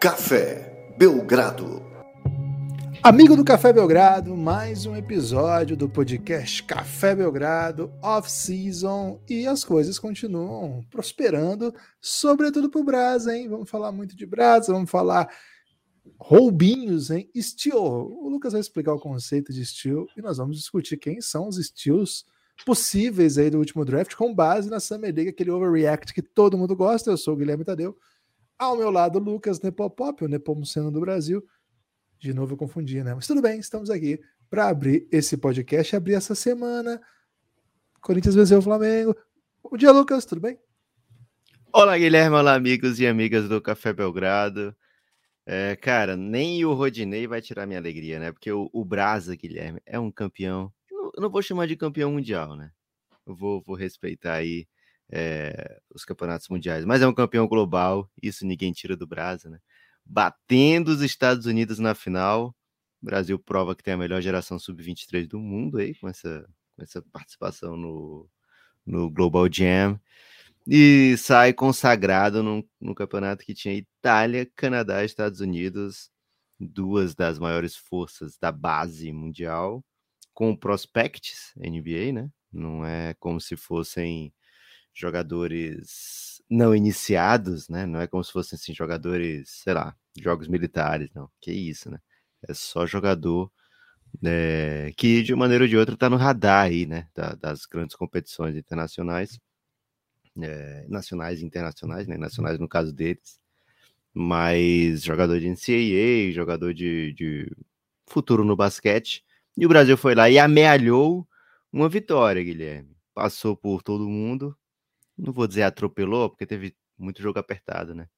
Café Belgrado. Amigo do Café Belgrado, mais um episódio do podcast Café Belgrado Off-Season e as coisas continuam prosperando, sobretudo pro Brasa, hein? Vamos falar muito de Brasa, vamos falar roubinhos, hein? Steel. O Lucas vai explicar o conceito de Steel e nós vamos discutir quem são os Steals possíveis aí do último draft com base na Summer League, aquele overreact que todo mundo gosta. Eu sou o Guilherme Tadeu. Ao meu lado, Lucas Nepopop, o Nepomuceno do Brasil. De novo eu confundi, né? Mas tudo bem, estamos aqui para abrir esse podcast, abrir essa semana. Corinthians venceu o Flamengo. Bom dia, Lucas, tudo bem? Olá, Guilherme, olá, amigos e amigas do Café Belgrado. É, cara, nem o Rodinei vai tirar minha alegria, né? Porque o, o Brasa, Guilherme, é um campeão. Eu não vou chamar de campeão mundial, né? Eu vou, vou respeitar aí é, os campeonatos mundiais, mas é um campeão global, isso ninguém tira do Brasil, né? Batendo os Estados Unidos na final, o Brasil prova que tem a melhor geração sub-23 do mundo aí, com essa, com essa participação no, no Global Jam, e sai consagrado num, campeonato que tinha Itália, Canadá Estados Unidos, duas das maiores forças da base mundial, com prospects NBA, né? Não é como se fossem jogadores não iniciados, né? Não é como se fossem assim, jogadores, sei lá, jogos militares, não. Que isso, né? É só jogador é, que de uma maneira ou de outra está no radar aí, né? Da, das grandes competições internacionais, é, nacionais e internacionais, né? Nacionais no caso deles, mas jogador de NCAA, jogador de, de futuro no basquete. E o Brasil foi lá e amealhou uma vitória, Guilherme. Passou por todo mundo, não vou dizer atropelou, porque teve muito jogo apertado, né?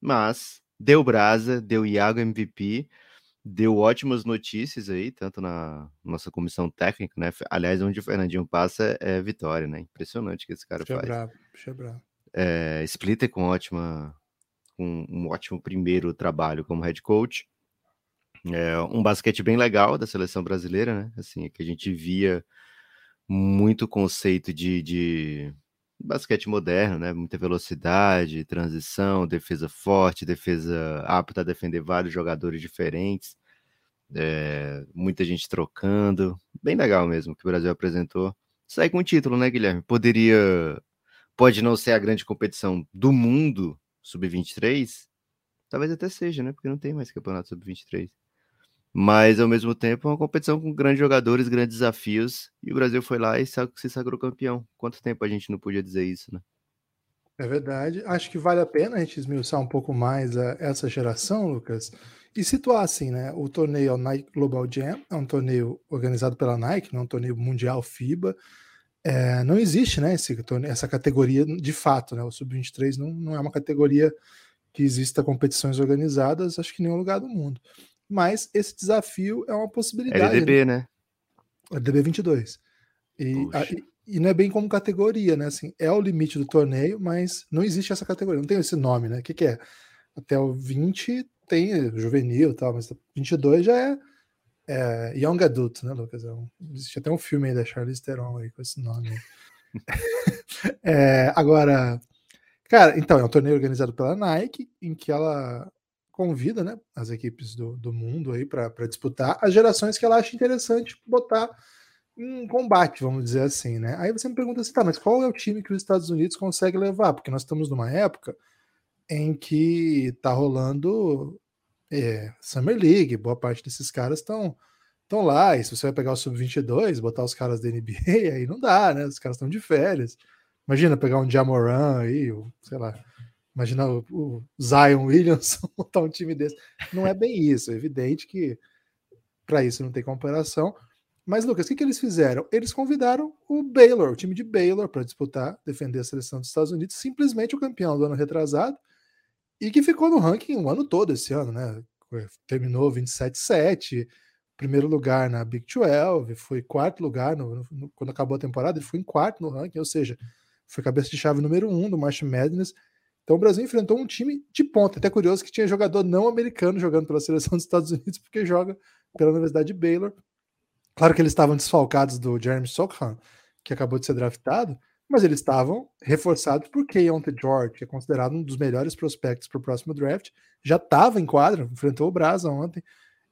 Mas deu brasa, deu Iago MVP, deu ótimas notícias aí, tanto na nossa comissão técnica, né? Aliás, onde o Fernandinho passa é vitória, né? Impressionante que esse cara Puxa faz. Bravo, puxa bravo. É, Splitter com ótima, com um ótimo primeiro trabalho como head coach. É, um basquete bem legal da seleção brasileira, né? Assim, que a gente via muito conceito de, de basquete moderno, né? Muita velocidade, transição, defesa forte, defesa apta a defender vários jogadores diferentes, é, muita gente trocando, bem legal mesmo que o Brasil apresentou. Sai com o título, né, Guilherme? Poderia, pode não ser a grande competição do mundo sub-23, talvez até seja, né? Porque não tem mais campeonato sub-23 mas ao mesmo tempo é uma competição com grandes jogadores, grandes desafios, e o Brasil foi lá e se sagrou campeão. Quanto tempo a gente não podia dizer isso, né? É verdade. Acho que vale a pena a gente esmiuçar um pouco mais a, essa geração, Lucas, e situar assim, né? O torneio Nike Global Jam é um torneio organizado pela Nike, não é um torneio mundial FIBA. É, não existe, né, esse torneio, essa categoria de fato, né? O Sub-23 não, não é uma categoria que exista competições organizadas, acho que em nenhum lugar do mundo mas esse desafio é uma possibilidade. LDB, né? LDB 22. E, a, e, não é bem como categoria, né? Assim, é o limite do torneio, mas não existe essa categoria, não tem esse nome, né? O que, que é? Até o 20 tem juvenil e tal, mas 22 já é, é Young Adult, né, Lucas? É um, existe até um filme aí da Charlize Theron aí com esse nome. é, agora, cara, então, é um torneio organizado pela Nike, em que ela convida né, as equipes do, do mundo aí para disputar as gerações que ela acha interessante botar em combate, vamos dizer assim, né? Aí você me pergunta assim, tá, mas qual é o time que os Estados Unidos consegue levar? Porque nós estamos numa época em que tá rolando é, Summer League, boa parte desses caras estão estão lá, e se você vai pegar o Sub-22, botar os caras da NBA, aí não dá, né? Os caras estão de férias. Imagina pegar um Jamoran aí, ou, sei lá, Imagina o, o Zion Williamson montar um time desse. Não é bem isso. É evidente que para isso não tem comparação. Mas, Lucas, o que, que eles fizeram? Eles convidaram o Baylor, o time de Baylor, para disputar, defender a seleção dos Estados Unidos, simplesmente o campeão do ano retrasado, e que ficou no ranking o ano todo esse ano, né? Terminou 27-7, primeiro lugar na Big 12, foi quarto lugar no, no, quando acabou a temporada, ele foi em quarto no ranking, ou seja, foi cabeça de chave número um do March Madness então o Brasil enfrentou um time de ponta. Até curioso que tinha jogador não americano jogando pela seleção dos Estados Unidos, porque joga pela Universidade de Baylor. Claro que eles estavam desfalcados do Jeremy Sochan, que acabou de ser draftado, mas eles estavam reforçados por Keontae George, que é considerado um dos melhores prospectos para o próximo draft, já estava em quadra, enfrentou o Brasa ontem.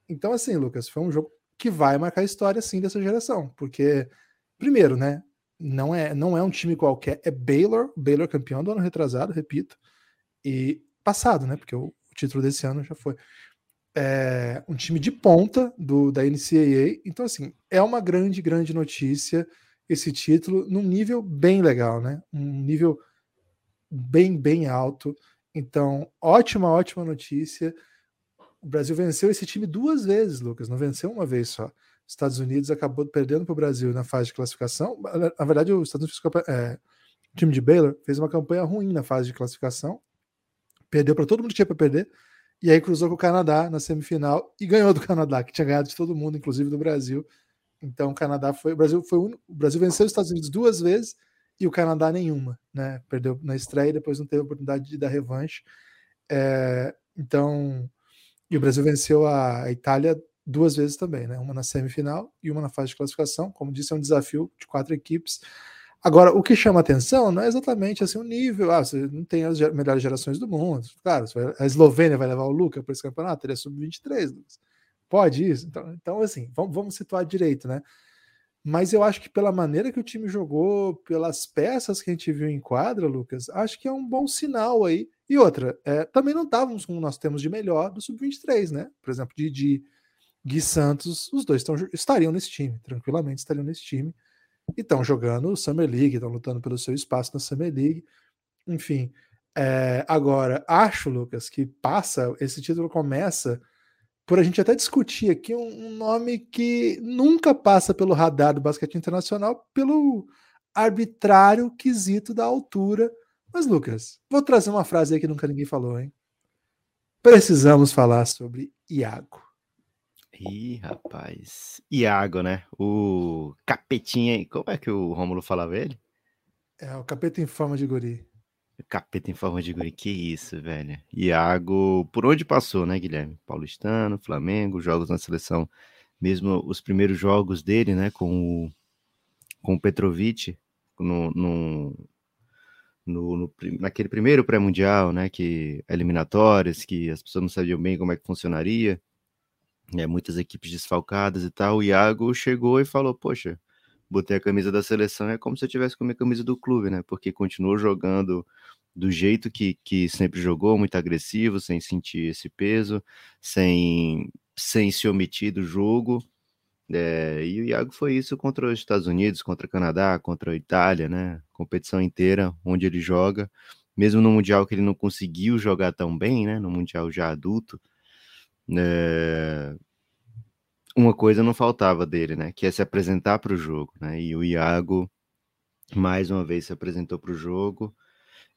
Então, assim, Lucas, foi um jogo que vai marcar a história, sim, dessa geração, porque, primeiro, né, não é, não é um time qualquer, é Baylor, Baylor campeão do ano retrasado, repito, e passado, né, porque o, o título desse ano já foi. É um time de ponta do, da NCAA, então, assim, é uma grande, grande notícia esse título num nível bem legal, né? Um nível bem, bem alto. Então, ótima, ótima notícia. O Brasil venceu esse time duas vezes, Lucas, não venceu uma vez só. Estados Unidos acabou perdendo para o Brasil na fase de classificação. Na verdade, o Estados Unidos, é, o time de Baylor fez uma campanha ruim na fase de classificação, perdeu para todo mundo que tinha para perder, e aí cruzou com o Canadá na semifinal e ganhou do Canadá, que tinha ganhado de todo mundo, inclusive do Brasil. Então o Canadá foi, o Brasil foi o, Brasil venceu os Estados Unidos duas vezes e o Canadá nenhuma, né? Perdeu na estreia e depois não teve oportunidade de dar revanche. É, então, e o Brasil venceu a Itália duas vezes também, né? Uma na semifinal e uma na fase de classificação. Como disse, é um desafio de quatro equipes. Agora, o que chama atenção não é exatamente assim o nível. Ah, você não tem as melhores gerações do mundo. Claro, a Eslovênia vai levar o Luca para esse campeonato, ele é sub-23, Pode isso? Então, então assim, vamos, vamos situar direito, né? Mas eu acho que pela maneira que o time jogou, pelas peças que a gente viu em quadra, Lucas, acho que é um bom sinal aí. E outra, é, também não estávamos como nós temos de melhor do Sub-23, né? Por exemplo, Didi, Gui Santos, os dois tão, estariam nesse time, tranquilamente estariam nesse time. E estão jogando Summer League, estão lutando pelo seu espaço na Summer League. Enfim, é, agora, acho, Lucas, que passa, esse título começa por a gente até discutir aqui um, um nome que nunca passa pelo radar do basquete internacional pelo arbitrário quesito da altura. Mas, Lucas, vou trazer uma frase aí que nunca ninguém falou, hein? Precisamos falar sobre Iago. Ih, rapaz. Iago, né? O capetinha. Como é que o Rômulo falava ele? É, o capeta em forma de guri. Capeta em forma de guri, que isso, velho. Iago, por onde passou, né, Guilherme? Paulistano, Flamengo, jogos na seleção, mesmo os primeiros jogos dele, né, com o, com o Petrovic, no, no, no, no naquele primeiro pré-mundial, né, que eliminatórias, que as pessoas não sabiam bem como é que funcionaria, é, muitas equipes desfalcadas e tal, o Iago chegou e falou, poxa, botei a camisa da seleção, é como se eu tivesse com a minha camisa do clube, né? Porque continuou jogando do jeito que, que sempre jogou, muito agressivo, sem sentir esse peso, sem, sem se omitir do jogo. É, e o Iago foi isso contra os Estados Unidos, contra o Canadá, contra a Itália, né? Competição inteira onde ele joga, mesmo no Mundial que ele não conseguiu jogar tão bem, né? No Mundial já adulto. É, uma coisa não faltava dele, né? Que é se apresentar para o jogo, né? E o Iago mais uma vez se apresentou para o jogo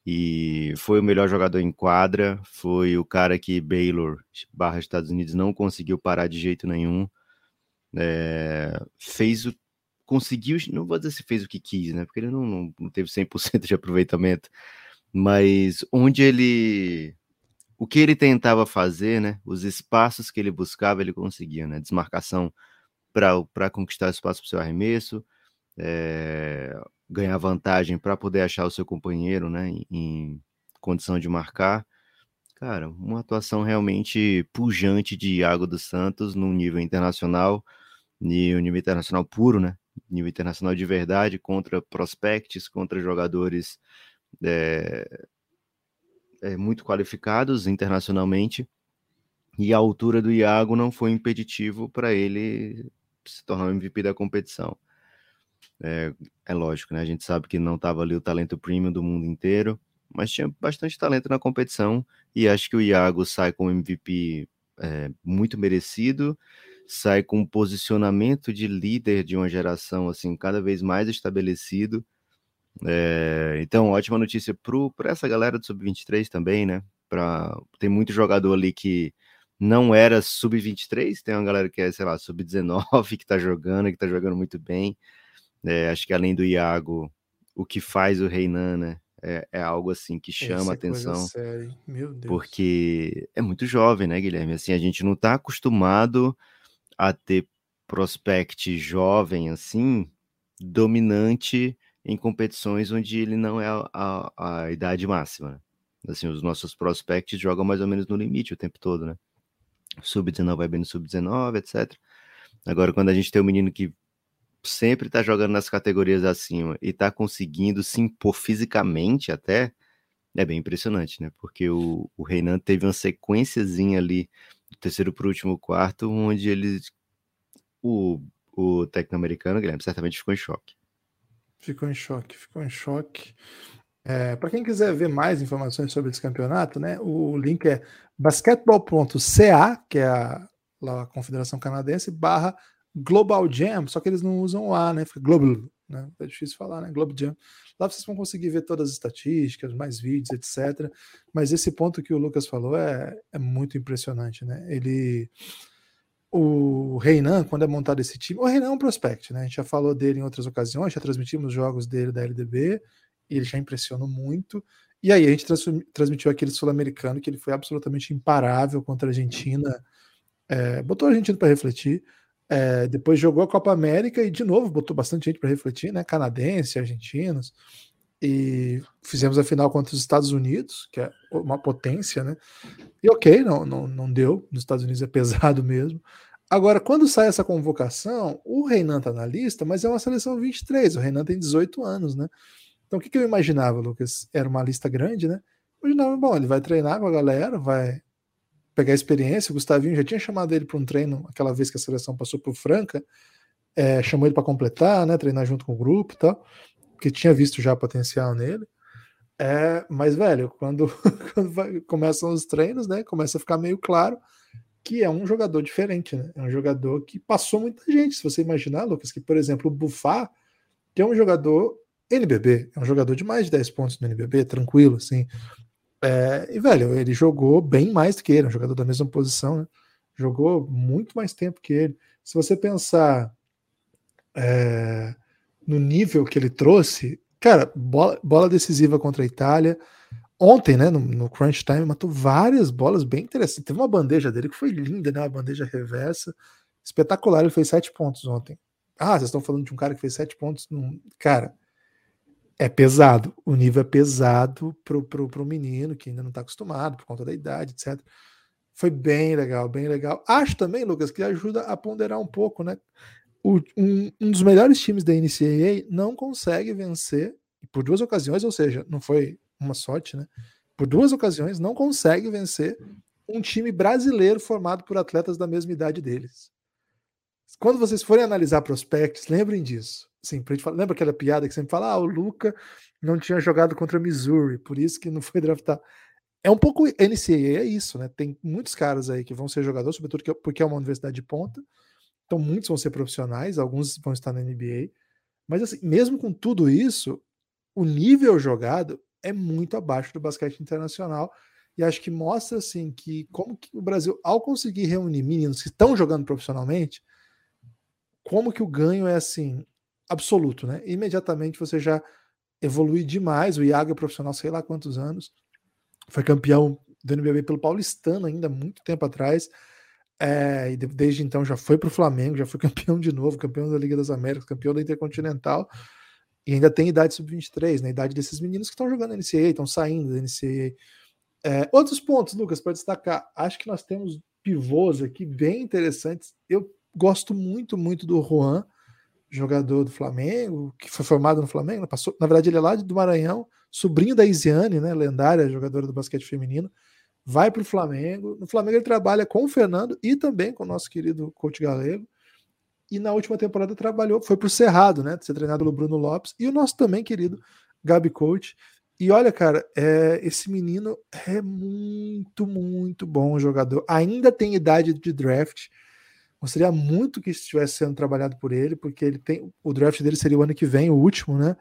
e foi o melhor jogador em quadra, foi o cara que Baylor barra Estados Unidos não conseguiu parar de jeito nenhum. É, fez o. Conseguiu, não vou dizer se fez o que quis, né? Porque ele não, não, não teve 100% de aproveitamento, mas onde ele o que ele tentava fazer, né? Os espaços que ele buscava, ele conseguia, né? Desmarcação para conquistar espaço para o seu arremesso, é, ganhar vantagem para poder achar o seu companheiro, né? Em, em, condição de marcar. Cara, uma atuação realmente pujante de Iago dos Santos no nível internacional, no nível internacional puro, né? Nível internacional de verdade, contra prospects, contra jogadores é, é, muito qualificados internacionalmente, e a altura do Iago não foi impeditivo para ele se tornar o MVP da competição. É, é, lógico, né? A gente sabe que não estava ali o talento premium do mundo inteiro, mas tinha bastante talento na competição e acho que o Iago sai com MVP é, muito merecido, sai com um posicionamento de líder de uma geração assim cada vez mais estabelecido é, então, ótima notícia para essa galera do Sub-23 também, né? Pra, tem muito jogador ali que não era Sub-23, tem uma galera que é, sei lá, Sub-19 que tá jogando, que tá jogando muito bem. É, acho que além do Iago, o que faz o Reinan, né? É, é, algo assim que chama a atenção. Porque é muito jovem, né, Guilherme? Assim, a gente não tá acostumado a ter prospect jovem assim, dominante em competições onde ele não é a, a, a idade máxima. Né? Assim, os nossos prospects jogam mais ou menos no limite o tempo todo, né? Sub-19 vai bem no sub-19, etc. Agora, quando a gente tem um menino que sempre tá jogando nas categorias acima e tá conseguindo se impor fisicamente até, é bem impressionante, né? Porque o, o Reinan teve uma sequenciazinha ali do terceiro para o último quarto, onde ele. O, o técnico americano, Guilherme, certamente ficou em choque. Ficou em choque, ficou em choque. É, para quem quiser ver mais informações sobre esse campeonato, né, o link é basketball.ca, que é a, lá, a Confederação Canadense, barra Global Jam, só que eles não usam o A, né? Fica Global, né? É difícil falar, né? Global Jam. Lá vocês vão conseguir ver todas as estatísticas, mais vídeos, etc. Mas esse ponto que o Lucas falou é, é muito impressionante, né? Ele. O Reinan, quando é montado esse time, o Reinan é um prospect, né? A gente já falou dele em outras ocasiões, já transmitimos jogos dele da LDB, ele já impressionou muito. E aí a gente transmitiu aquele sul-americano que ele foi absolutamente imparável contra a Argentina, é, botou a Argentina para refletir. É, depois jogou a Copa América e de novo botou bastante gente para refletir, né? Canadense, argentinos. E fizemos a final contra os Estados Unidos, que é uma potência, né? E ok, não, não, não deu. Nos Estados Unidos é pesado mesmo. Agora, quando sai essa convocação, o Reinan tá na lista, mas é uma seleção 23. O Reinan tem 18 anos, né? Então, o que, que eu imaginava, Lucas? Era uma lista grande, né? Imaginava, bom, ele vai treinar com a galera, vai pegar experiência. O Gustavinho já tinha chamado ele para um treino aquela vez que a seleção passou por Franca, é, chamou ele para completar, né, treinar junto com o grupo e tal, porque tinha visto já potencial nele. É, mas, velho, quando, quando vai, começam os treinos, né, começa a ficar meio claro que é um jogador diferente, né? É um jogador que passou muita gente. Se você imaginar, Lucas, que, por exemplo, o Bufá, que é um jogador NBB, é um jogador de mais de 10 pontos no NBB, tranquilo, assim. É, e, velho, ele jogou bem mais do que ele, um jogador da mesma posição, né? Jogou muito mais tempo que ele. Se você pensar é, no nível que ele trouxe, cara, bola, bola, decisiva contra a Itália. Ontem, né, no, no, crunch time, matou várias bolas bem interessantes. Teve uma bandeja dele que foi linda, né? Uma bandeja reversa. Espetacular, ele fez sete pontos ontem. Ah, vocês estão falando de um cara que fez sete pontos. Num... Cara, é pesado. O nível é pesado pro, pro, pro menino que ainda não está acostumado por conta da idade, etc. Foi bem legal, bem legal. Acho também, Lucas, que ajuda a ponderar um pouco, né? O, um, um dos melhores times da NCAA não consegue vencer por duas ocasiões, ou seja, não foi uma sorte, né? Por duas ocasiões não consegue vencer um time brasileiro formado por atletas da mesma idade deles. Quando vocês forem analisar prospectos, lembrem disso. Sim, lembra aquela piada que sempre fala: ah, o Luca não tinha jogado contra Missouri, por isso que não foi draftado. É um pouco NCAA, é isso, né? Tem muitos caras aí que vão ser jogadores, sobretudo porque é uma universidade de ponta. Então, muitos vão ser profissionais, alguns vão estar na NBA. Mas, assim, mesmo com tudo isso, o nível jogado é muito abaixo do basquete internacional. E acho que mostra, assim, que como que o Brasil, ao conseguir reunir meninos que estão jogando profissionalmente, como que o ganho é, assim, absoluto, né? Imediatamente você já evolui demais. O Iago é profissional, sei lá quantos anos, foi campeão do NBB pelo Paulistano ainda muito tempo atrás. É, e desde então já foi para o Flamengo, já foi campeão de novo, campeão da Liga das Américas, campeão da Intercontinental, e ainda tem idade sub-23, na né? idade desses meninos que estão jogando NCAA, estão saindo da NCAA. É, outros pontos, Lucas, para destacar, acho que nós temos pivôs aqui bem interessantes. Eu gosto muito, muito do Juan, jogador do Flamengo, que foi formado no Flamengo, né, passou, na verdade ele é lá do Maranhão, sobrinho da Isiane, né, lendária jogadora do basquete feminino, vai para o Flamengo. No Flamengo ele trabalha com o Fernando e também com o nosso querido coach galego. E na última temporada trabalhou, foi para o Cerrado, né, ser treinado pelo Bruno Lopes e o nosso também querido Gabi Coach. E olha, cara, é, esse menino é muito, muito bom jogador. Ainda tem idade de draft Gostaria muito que estivesse sendo trabalhado por ele, porque ele tem. O draft dele seria o ano que vem, o último, né?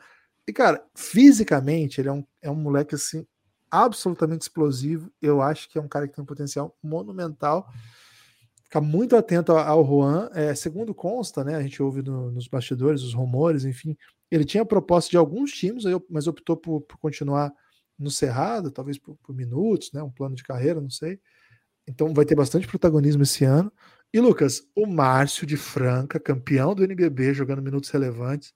E, cara, fisicamente, ele é um, é um moleque assim, absolutamente explosivo. Eu acho que é um cara que tem um potencial monumental. Ficar muito atento ao Juan. É, segundo consta, né? A gente ouve no, nos bastidores, os rumores, enfim. Ele tinha proposta de alguns times, mas optou por, por continuar no Cerrado, talvez por, por, minutos, né? Um plano de carreira, não sei. Então vai ter bastante protagonismo esse ano. E Lucas, o Márcio de Franca, campeão do NBB, jogando minutos relevantes,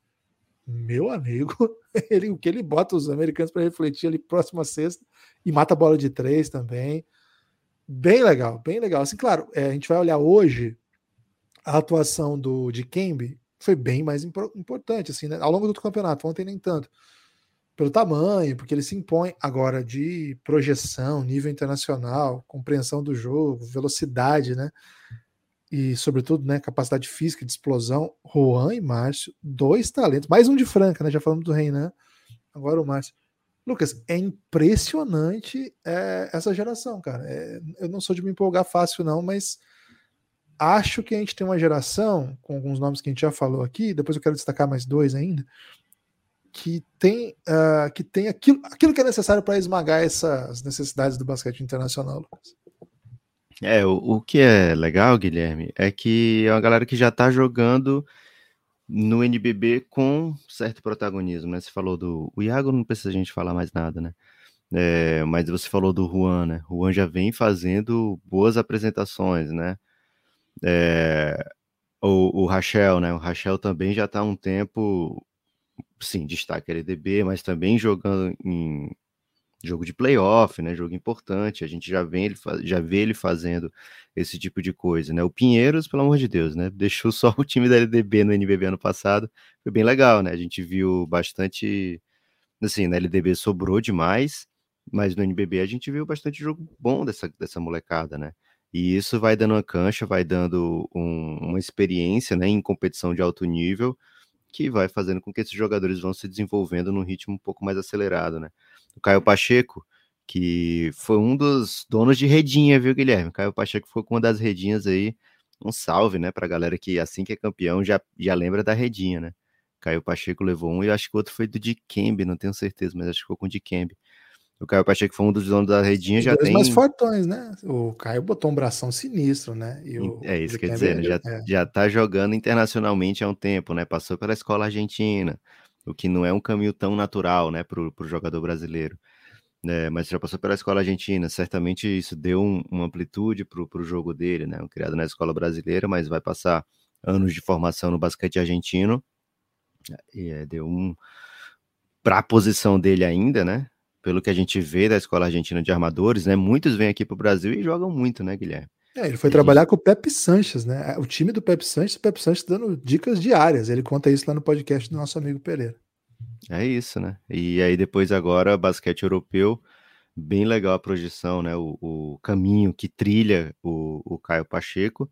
meu amigo, ele, o que ele bota os americanos para refletir ali próxima sexta e mata a bola de três também. Bem legal, bem legal. Assim, claro, é, a gente vai olhar hoje a atuação do de Kembe foi bem mais importante, assim, né? Ao longo do campeonato, ontem nem tanto. Pelo tamanho, porque ele se impõe agora de projeção, nível internacional, compreensão do jogo, velocidade, né? E, sobretudo, né, capacidade física de explosão. Juan e Márcio, dois talentos. Mais um de Franca, né? Já falamos do Reinan, agora o Márcio. Lucas, é impressionante é, essa geração, cara. É, eu não sou de me empolgar fácil, não, mas acho que a gente tem uma geração, com alguns nomes que a gente já falou aqui, depois eu quero destacar mais dois ainda, que tem, uh, que tem aquilo, aquilo que é necessário para esmagar essas necessidades do basquete internacional, Lucas. É, o, o que é legal, Guilherme, é que é uma galera que já está jogando no NBB com certo protagonismo, né? Você falou do. O Iago não precisa a gente falar mais nada, né? É, mas você falou do Juan, né? O Juan já vem fazendo boas apresentações, né? É, o, o Rachel, né? O Rachel também já está um tempo, sim, destaque LDB, mas também jogando em jogo de playoff, né? Jogo importante. A gente já vê ele, já vê ele fazendo esse tipo de coisa, né? O Pinheiros, pelo amor de Deus, né? Deixou só o time da LDB no NBB ano passado. Foi bem legal, né? A gente viu bastante, assim, na LDB sobrou demais, mas no NBB a gente viu bastante jogo bom dessa, dessa molecada, né? E isso vai dando uma cancha, vai dando um, uma experiência né, em competição de alto nível, que vai fazendo com que esses jogadores vão se desenvolvendo num ritmo um pouco mais acelerado. Né? O Caio Pacheco, que foi um dos donos de redinha, viu, Guilherme? O Caio Pacheco foi com uma das redinhas aí. Um salve, né, pra galera que assim que é campeão já, já lembra da redinha, né? Caio Pacheco levou um e acho que o outro foi do Dikembe, não tenho certeza, mas acho que ficou com o Dikembe. O Caio Pacheco foi um dos donos da redinha, Os já tem. mais fortões, né? O Caio botou um bração sinistro, né? O, é isso que eu dizer, né? já, é. já tá jogando internacionalmente há um tempo, né? Passou pela escola argentina, o que não é um caminho tão natural, né, pro, pro jogador brasileiro. É, mas já passou pela escola argentina, certamente isso deu um, uma amplitude pro, pro jogo dele, né? Criado na escola brasileira, mas vai passar anos de formação no basquete argentino. E é, deu um. Para a posição dele ainda, né? pelo que a gente vê da Escola Argentina de Armadores, né? Muitos vêm aqui para o Brasil e jogam muito, né, Guilherme? É, ele foi trabalhar com o Pepe Sanches, né? O time do Pepe Sanches, o Pepe Sanches dando dicas diárias. Ele conta isso lá no podcast do nosso amigo Pereira. É isso, né? E aí depois agora basquete europeu, bem legal a projeção, né? O, o caminho que trilha o, o Caio Pacheco.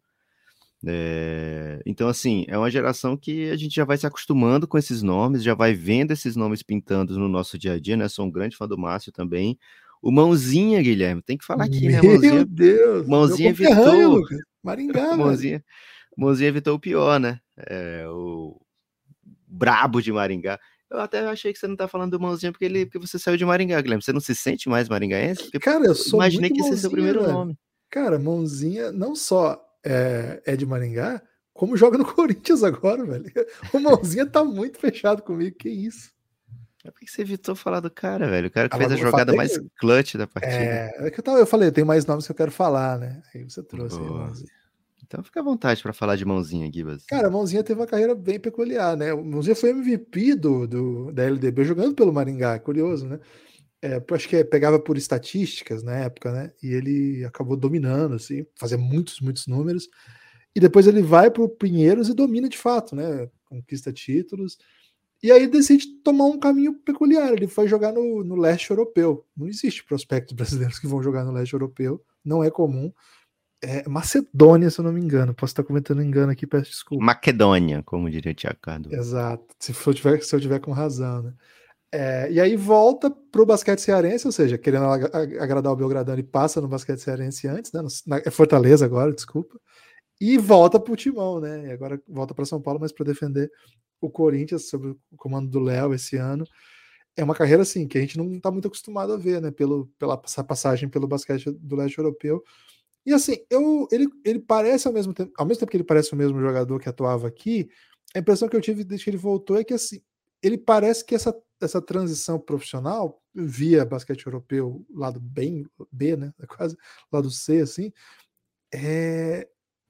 É, então, assim, é uma geração que a gente já vai se acostumando com esses nomes, já vai vendo esses nomes pintando no nosso dia a dia, né? Sou um grande fã do Márcio também. O Mãozinha, Guilherme, tem que falar aqui, né? Mãozinha, Meu Deus! Mãozinha evitou. Maringá, Mãozinha, Mãozinha evitou o pior, né? É, o brabo de Maringá. Eu até achei que você não tá falando do Mãozinha porque, ele, porque você saiu de Maringá, Guilherme. Você não se sente mais maringaense? Porque cara, eu sou Imaginei que esse fosse seu primeiro velho. nome. Cara, Mãozinha, não só é, é de Maringá, como joga no Corinthians agora, velho. O Mãozinha tá muito fechado comigo, que isso. É porque você evitou falar do cara, velho. O cara que ah, fez a jogada falei, mais clutch da partida. É, é que eu, tava, eu falei, tem mais nomes que eu quero falar, né? Aí você trouxe aí, Mãozinha. Então fica à vontade para falar de Mãozinha, Gibas. Cara, Mãozinha teve uma carreira bem peculiar, né? O Mãozinha foi MVP do, do, da LDB jogando pelo Maringá, curioso, né? É, acho que é, pegava por estatísticas na época, né? E ele acabou dominando, assim, fazia muitos, muitos números. E depois ele vai para o Pinheiros e domina de fato, né? Conquista títulos. E aí decide tomar um caminho peculiar. Ele foi jogar no, no leste europeu. Não existe prospectos brasileiros que vão jogar no leste europeu. Não é comum. É Macedônia, se eu não me engano. Posso estar comentando engano aqui, peço desculpa. Macedônia, como diria o Tiago Cardo. Exato. Se, for, tiver, se eu tiver com razão, né? É, e aí volta para o basquete cearense, ou seja, querendo agradar o Belgradão, ele passa no basquete cearense antes, né? Na, é Fortaleza agora, desculpa. E volta para o Timão, né? E agora volta para São Paulo, mas para defender o Corinthians sob o comando do Léo esse ano. É uma carreira assim que a gente não está muito acostumado a ver, né? Pelo, pela passagem pelo basquete do leste europeu. E assim, eu, ele, ele parece ao mesmo tempo, ao mesmo tempo que ele parece o mesmo jogador que atuava aqui, a impressão que eu tive desde que ele voltou é que assim, ele parece que essa essa transição profissional via basquete europeu, lado bem B, né? Quase lado C, assim, é,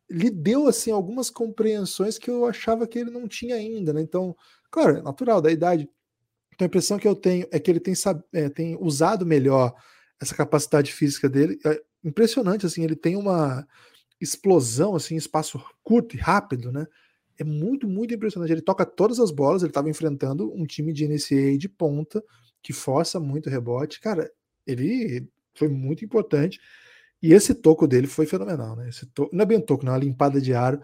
lhe deu assim algumas compreensões que eu achava que ele não tinha ainda, né? Então, claro, é natural da idade. Então, a impressão que eu tenho é que ele tem, é, tem usado melhor essa capacidade física dele. É impressionante, assim, ele tem uma explosão, assim, espaço curto e rápido, né? É muito, muito impressionante. Ele toca todas as bolas, ele estava enfrentando um time de NCAA de ponta, que força muito rebote. Cara, ele foi muito importante. E esse toco dele foi fenomenal, né? Esse não é bem um toco, não, é uma limpada de aro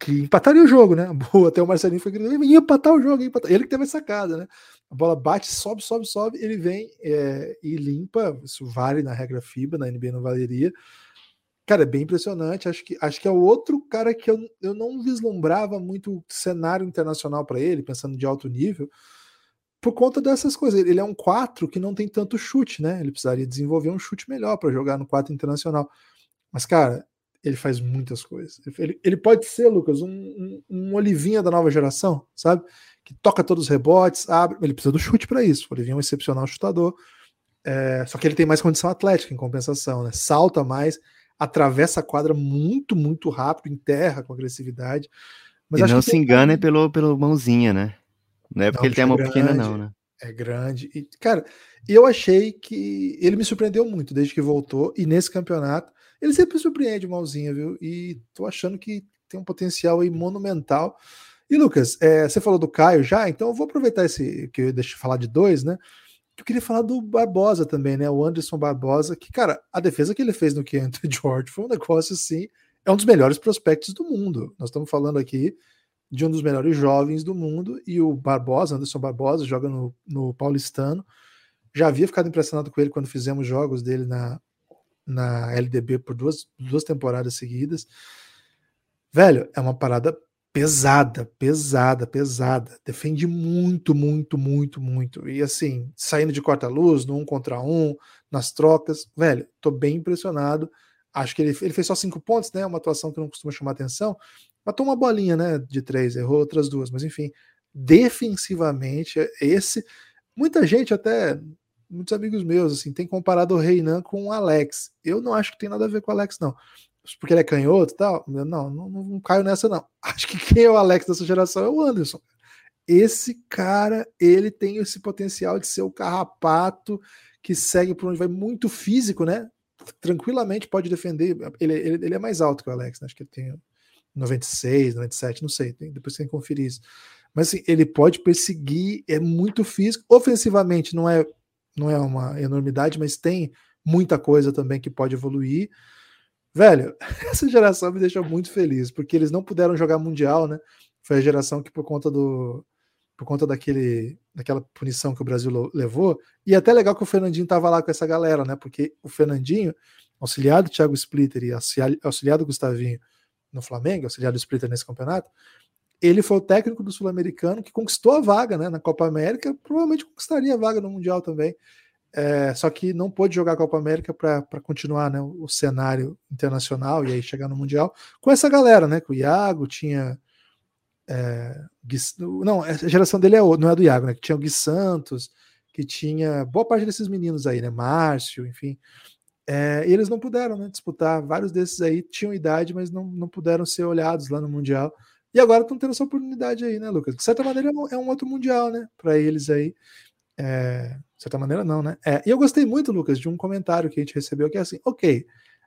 que empataria o jogo, né? Boa, até o Marcelinho foi gritando, ia empatar o jogo, empatar. ele que teve a sacada, né? A bola bate, sobe, sobe, sobe, ele vem é, e limpa. Isso vale na regra FIBA, na NBA não valeria. Cara, é bem impressionante. Acho que, acho que é o outro cara que eu, eu não vislumbrava muito cenário internacional para ele, pensando de alto nível, por conta dessas coisas. Ele é um 4 que não tem tanto chute, né? Ele precisaria desenvolver um chute melhor para jogar no 4 internacional. Mas, cara, ele faz muitas coisas. Ele, ele pode ser, Lucas, um, um, um, Olivinha da nova geração, sabe? Que toca todos os rebotes, abre. Ele precisa do chute para isso. O Olivinha é um excepcional chutador. É, só que ele tem mais condição atlética em compensação, né? Salta mais atravessa a quadra muito, muito rápido, em terra, com agressividade. Mas e não se tem... pelo, pelo mãozinha, né? Não é porque não, ele tem uma é pequena, não, né? É grande. E, cara, eu achei que ele me surpreendeu muito desde que voltou. E nesse campeonato, ele sempre surpreende o mãozinha, viu? E tô achando que tem um potencial aí monumental. E Lucas, é, você falou do Caio já, então eu vou aproveitar esse que eu deixei falar de dois, né? Eu queria falar do Barbosa também, né? O Anderson Barbosa, que, cara, a defesa que ele fez no Kent George foi um negócio assim. É um dos melhores prospectos do mundo. Nós estamos falando aqui de um dos melhores jovens do mundo. E o Barbosa, Anderson Barbosa, joga no, no Paulistano. Já havia ficado impressionado com ele quando fizemos jogos dele na, na LDB por duas, duas temporadas seguidas. Velho, é uma parada pesada, pesada, pesada. Defende muito, muito, muito, muito. E assim, saindo de corta-luz, no um contra um, nas trocas, velho, tô bem impressionado. Acho que ele, ele fez só cinco pontos, né? Uma atuação que não costuma chamar atenção. Matou uma bolinha, né? De três, errou outras duas, mas enfim, defensivamente, esse. Muita gente, até muitos amigos meus, assim, tem comparado o Reinan com o Alex. Eu não acho que tem nada a ver com o Alex, não porque ele é canhoto e tal. Não, não, não, caio nessa, não. Acho que quem é o Alex dessa geração é o Anderson. Esse cara, ele tem esse potencial de ser o carrapato que segue por onde vai muito físico, né? Tranquilamente pode defender. Ele, ele, ele é mais alto que o Alex, né? acho que ele tem 96, 97, não sei. Tem, depois tem que conferir isso. Mas assim, ele pode perseguir, é muito físico. Ofensivamente não é, não é uma enormidade, mas tem muita coisa também que pode evoluir. Velho, essa geração me deixou muito feliz, porque eles não puderam jogar Mundial, né? Foi a geração que, por conta do. Por conta daquele, daquela punição que o Brasil levou, e até legal que o Fernandinho tava lá com essa galera, né? Porque o Fernandinho, auxiliado do Thiago Splitter e auxiliado do Gustavinho no Flamengo, auxiliado do Splitter nesse campeonato, ele foi o técnico do Sul-Americano que conquistou a vaga né, na Copa América, provavelmente conquistaria a vaga no Mundial também. É, só que não pôde jogar a Copa América para continuar né, o cenário internacional e aí chegar no Mundial com essa galera, né? Com o Iago, tinha. É, Gui, não, a geração dele é, não é do Iago, né? Que tinha o Gui Santos, que tinha boa parte desses meninos aí, né? Márcio, enfim. É, e eles não puderam né, disputar. Vários desses aí tinham idade, mas não, não puderam ser olhados lá no Mundial. E agora estão tendo essa oportunidade aí, né, Lucas? De certa maneira é um, é um outro Mundial, né? Para eles aí. É, de certa maneira, não, né? É, e eu gostei muito, Lucas, de um comentário que a gente recebeu que é assim: ok,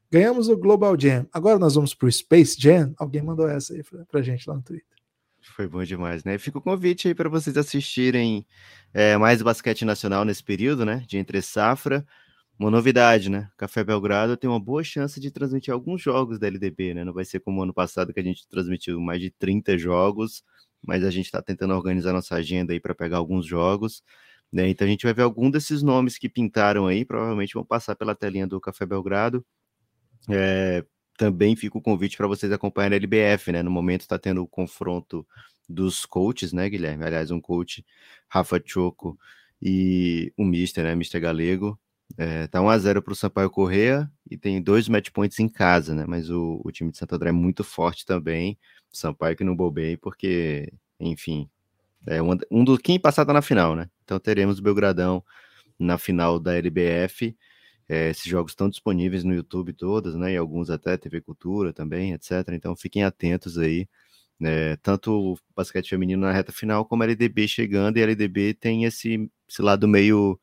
ganhamos o Global Jam, agora nós vamos para o Space Jam. Alguém mandou essa aí pra, pra gente lá no Twitter. Foi bom demais, né? Fica o convite aí para vocês assistirem mais basquete nacional nesse período, né? De entre safra. Uma novidade, né? Café Belgrado tem uma boa chance de transmitir alguns jogos da LDB, né? Não vai ser como ano passado que a gente transmitiu mais de 30 jogos, mas a gente está tentando organizar nossa agenda aí para pegar alguns jogos. Né? Então a gente vai ver algum desses nomes que pintaram aí, provavelmente vão passar pela telinha do Café Belgrado. É, também fica o convite para vocês acompanharem a LBF, né? No momento está tendo o confronto dos coaches, né, Guilherme? Aliás, um coach, Rafa Choco e o Mister, né, Mister Galego. É, tá 1x0 para o Sampaio Correia e tem dois match points em casa, né? Mas o, o time de Santo André é muito forte também. Sampaio que não bobei, porque, enfim, é um, um do quem passar tá na final, né? Então teremos o Belgradão na final da LBF. É, esses jogos estão disponíveis no YouTube todos, né? E alguns até TV Cultura também, etc. Então fiquem atentos aí. É, tanto o basquete feminino na reta final, como a LDB chegando, e a LDB tem esse, esse lado meio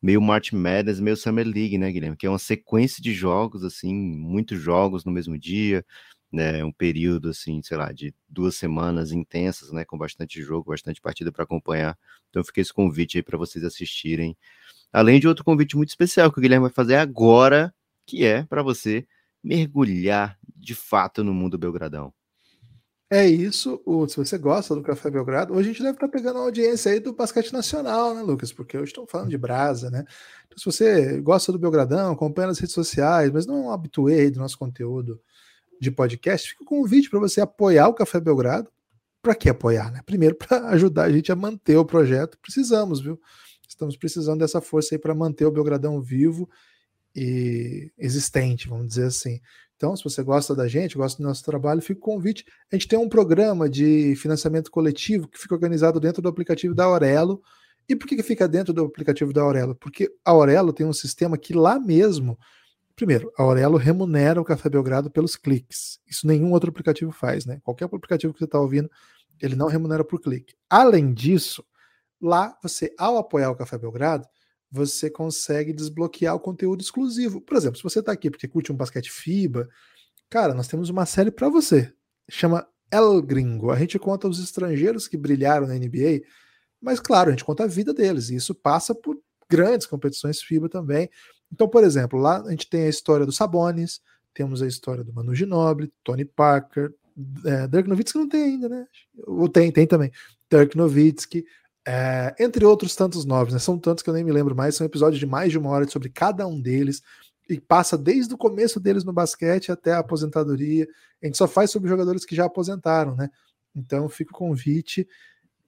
meio March Madness, meio Summer League, né, Guilherme? Que é uma sequência de jogos, assim, muitos jogos no mesmo dia, né? Um período, assim, sei lá, de duas semanas intensas, né? Com bastante jogo, bastante partida para acompanhar. Então fica esse convite aí para vocês assistirem. Além de outro convite muito especial que o Guilherme vai fazer agora, que é para você mergulhar de fato no mundo Belgradão. É isso. Se você gosta do Café Belgrado, hoje a gente deve estar tá pegando uma audiência aí do basquete nacional, né, Lucas? Porque hoje estão falando de brasa, né? Então, se você gosta do Belgradão, acompanha nas redes sociais, mas não é um habituê do nosso conteúdo de podcast, fica o convite para você apoiar o Café Belgrado. Para que apoiar, né? Primeiro, para ajudar a gente a manter o projeto. Precisamos, viu? Estamos precisando dessa força aí para manter o Belgradão vivo e existente, vamos dizer assim. Então, se você gosta da gente, gosta do nosso trabalho, fica o convite. A gente tem um programa de financiamento coletivo que fica organizado dentro do aplicativo da Aurelo. E por que, que fica dentro do aplicativo da Aurelo? Porque a Aurelo tem um sistema que lá mesmo, primeiro, a Aurelo remunera o Café Belgrado pelos cliques. Isso nenhum outro aplicativo faz, né? Qualquer aplicativo que você está ouvindo, ele não remunera por clique. Além disso, lá você, ao apoiar o Café Belgrado, você consegue desbloquear o conteúdo exclusivo. Por exemplo, se você está aqui porque curte um basquete FIBA, cara, nós temos uma série para você. Chama El Gringo. A gente conta os estrangeiros que brilharam na NBA, mas claro, a gente conta a vida deles, e isso passa por grandes competições FIBA também. Então, por exemplo, lá a gente tem a história do Sabonis, temos a história do Manu Ginobili, Tony Parker, é, Dirk Nowitzki não tem ainda, né? Ou tem, tem também. Dirk Nowitzki, é, entre outros tantos novos, né? São tantos que eu nem me lembro mais. São episódios de mais de uma hora sobre cada um deles. E passa desde o começo deles no basquete até a aposentadoria. A gente só faz sobre jogadores que já aposentaram, né? Então fica o convite.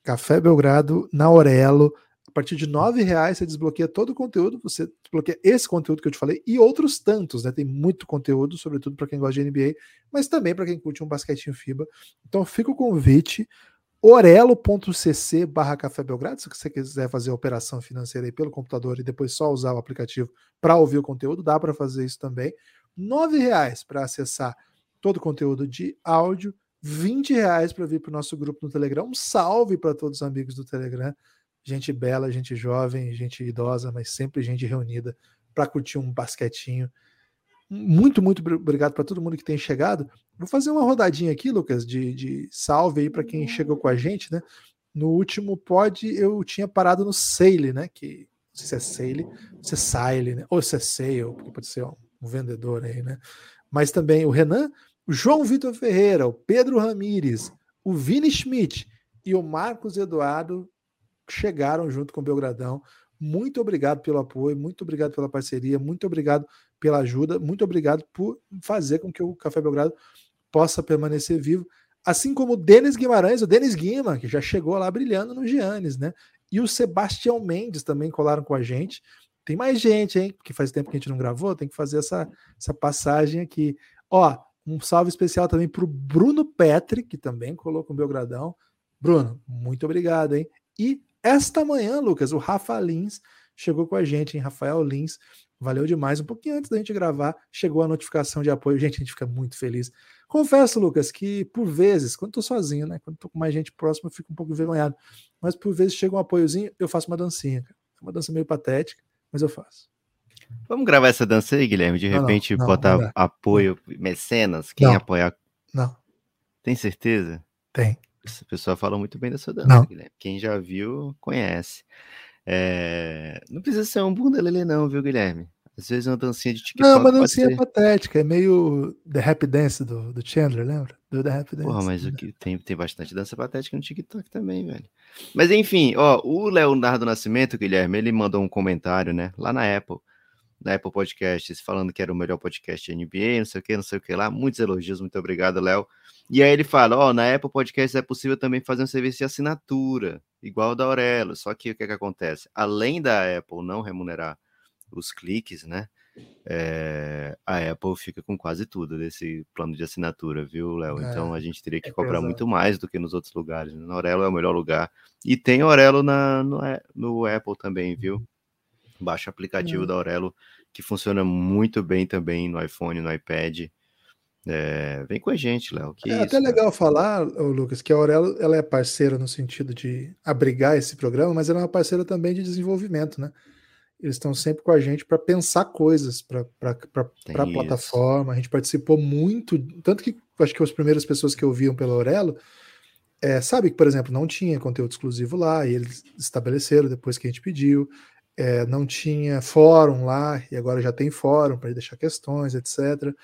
Café Belgrado na Aurelo. A partir de nove reais você desbloqueia todo o conteúdo. Você desbloqueia esse conteúdo que eu te falei e outros tantos, né? Tem muito conteúdo, sobretudo para quem gosta de NBA, mas também para quem curte um basquetinho FIBA. Então fica o convite orelo.cc barra Café Belgrado, se você quiser fazer a operação financeira aí pelo computador e depois só usar o aplicativo para ouvir o conteúdo, dá para fazer isso também. R$ reais para acessar todo o conteúdo de áudio, R$ reais para vir para o nosso grupo no Telegram. Um salve para todos os amigos do Telegram. Gente bela, gente jovem, gente idosa, mas sempre gente reunida para curtir um basquetinho muito, muito obrigado para todo mundo que tem chegado. Vou fazer uma rodadinha aqui, Lucas, de, de salve aí para quem chegou com a gente, né? No último pod eu tinha parado no Sale, né? Que se é Sale, se é Sale, né? Ou se é Sale, porque pode ser um vendedor aí, né? Mas também o Renan, o João Vitor Ferreira, o Pedro Ramires, o Vini Schmidt e o Marcos Eduardo chegaram junto com o Belgradão. Muito obrigado pelo apoio, muito obrigado pela parceria, muito obrigado pela ajuda, muito obrigado por fazer com que o Café Belgrado possa permanecer vivo. Assim como o Denis Guimarães, o Denis Guima, que já chegou lá brilhando no Giannis, né? E o Sebastião Mendes também colaram com a gente. Tem mais gente, hein? Porque faz tempo que a gente não gravou, tem que fazer essa, essa passagem aqui. Ó, um salve especial também para o Bruno Petri, que também colocou o Belgradão. Bruno, muito obrigado, hein? E esta manhã, Lucas, o Rafa Lins chegou com a gente, hein? Rafael Lins, valeu demais. Um pouquinho antes da gente gravar, chegou a notificação de apoio. Gente, a gente fica muito feliz. Confesso, Lucas, que por vezes, quando tô sozinho, né? Quando tô com mais gente próxima, eu fico um pouco envergonhado. Mas por vezes chega um apoiozinho, eu faço uma dancinha. Cara. É uma dança meio patética, mas eu faço. Vamos gravar essa dança aí, Guilherme? De repente não, não, botar não apoio, mecenas, quem apoiar. Não. Tem certeza? Tem. Essa pessoa fala muito bem dessa dança, não. Guilherme. Quem já viu, conhece. É... Não precisa ser um bunda lelê, não, viu, Guilherme? Às vezes uma dancinha de TikTok. Não, uma dancinha ser... patética, é meio The Happy Dance do, do Chandler, lembra? Do The Happy Dance. Porra, mas o que tem, tem bastante dança patética no TikTok também, velho. Mas enfim, ó, o Leonardo Nascimento, Guilherme, ele mandou um comentário, né, lá na Apple na Apple Podcasts, falando que era o melhor podcast NBA, não sei o que, não sei o que lá. Muitos elogios, muito obrigado, Léo. E aí ele fala: Ó, oh, na Apple Podcasts é possível também fazer um serviço de assinatura, igual o da Aurelo. Só que o que, é que acontece? Além da Apple não remunerar os cliques, né? É, a Apple fica com quase tudo desse plano de assinatura, viu, Léo? É, então a gente teria que é cobrar pesado. muito mais do que nos outros lugares. Na Aurelo é o melhor lugar. E tem Aurelo na, no, no Apple também, viu? Baixa o aplicativo hum. da Aurelo que funciona muito bem também no iPhone, no iPad. É, vem com a gente, Léo. É isso, até legal falar, Lucas, que a Aurelo ela é parceira no sentido de abrigar esse programa, mas ela é uma parceira também de desenvolvimento, né? Eles estão sempre com a gente para pensar coisas para a plataforma. A gente participou muito, tanto que acho que as primeiras pessoas que ouviam pela Aurelo é, sabe que, por exemplo, não tinha conteúdo exclusivo lá, e eles estabeleceram depois que a gente pediu. É, não tinha fórum lá, e agora já tem fórum para deixar questões, etc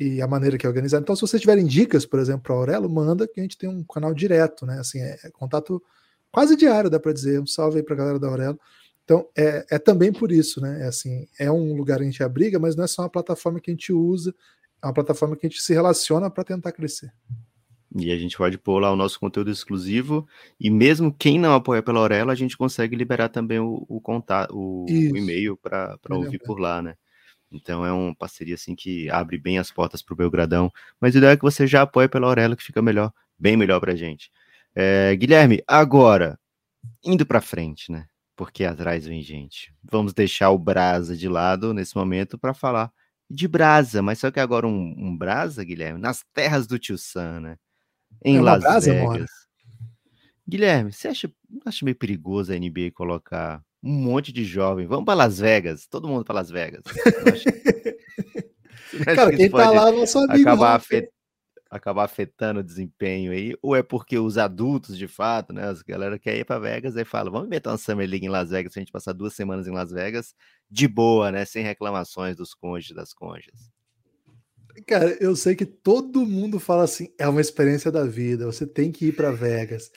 e a maneira que é organizado. Então, se vocês tiverem dicas, por exemplo, para Aurelo, manda que a gente tem um canal direto, né? Assim, é, é contato quase diário, dá para dizer. Um salve aí para a galera da Aurelo. Então, é, é também por isso, né? É assim, é um lugar que a gente abriga, mas não é só uma plataforma que a gente usa, é uma plataforma que a gente se relaciona para tentar crescer. E a gente pode pôr lá o nosso conteúdo exclusivo, e mesmo quem não apoia pela Aurelo, a gente consegue liberar também o, o contato, o, o e-mail para ouvir por lá, né? Então é uma parceria assim que abre bem as portas para o Belgradão. Mas o ideal é que você já apoie pela Aurelo, que fica melhor, bem melhor para a gente. É, Guilherme, agora, indo para frente, né? Porque atrás vem gente. Vamos deixar o Brasa de lado nesse momento para falar de Brasa, mas só que agora um, um Brasa, Guilherme, nas terras do Tio Sam, né? Em é Las brasa, Vegas. Mora. Guilherme, você acha, acha meio perigoso a NBA colocar um monte de jovem. Vamos para Las Vegas, todo mundo para Las Vegas. Cara, quem tá lá não só amigo. Acabar, afet... acabar afetando o desempenho aí, ou é porque os adultos, de fato, né? As galera quer ir para Vegas e fala: vamos inventar uma Summer League em Las Vegas, a gente passar duas semanas em Las Vegas, de boa, né? Sem reclamações dos cônjuges das cônjuges. Cara, eu sei que todo mundo fala assim, é uma experiência da vida, você tem que ir para Vegas.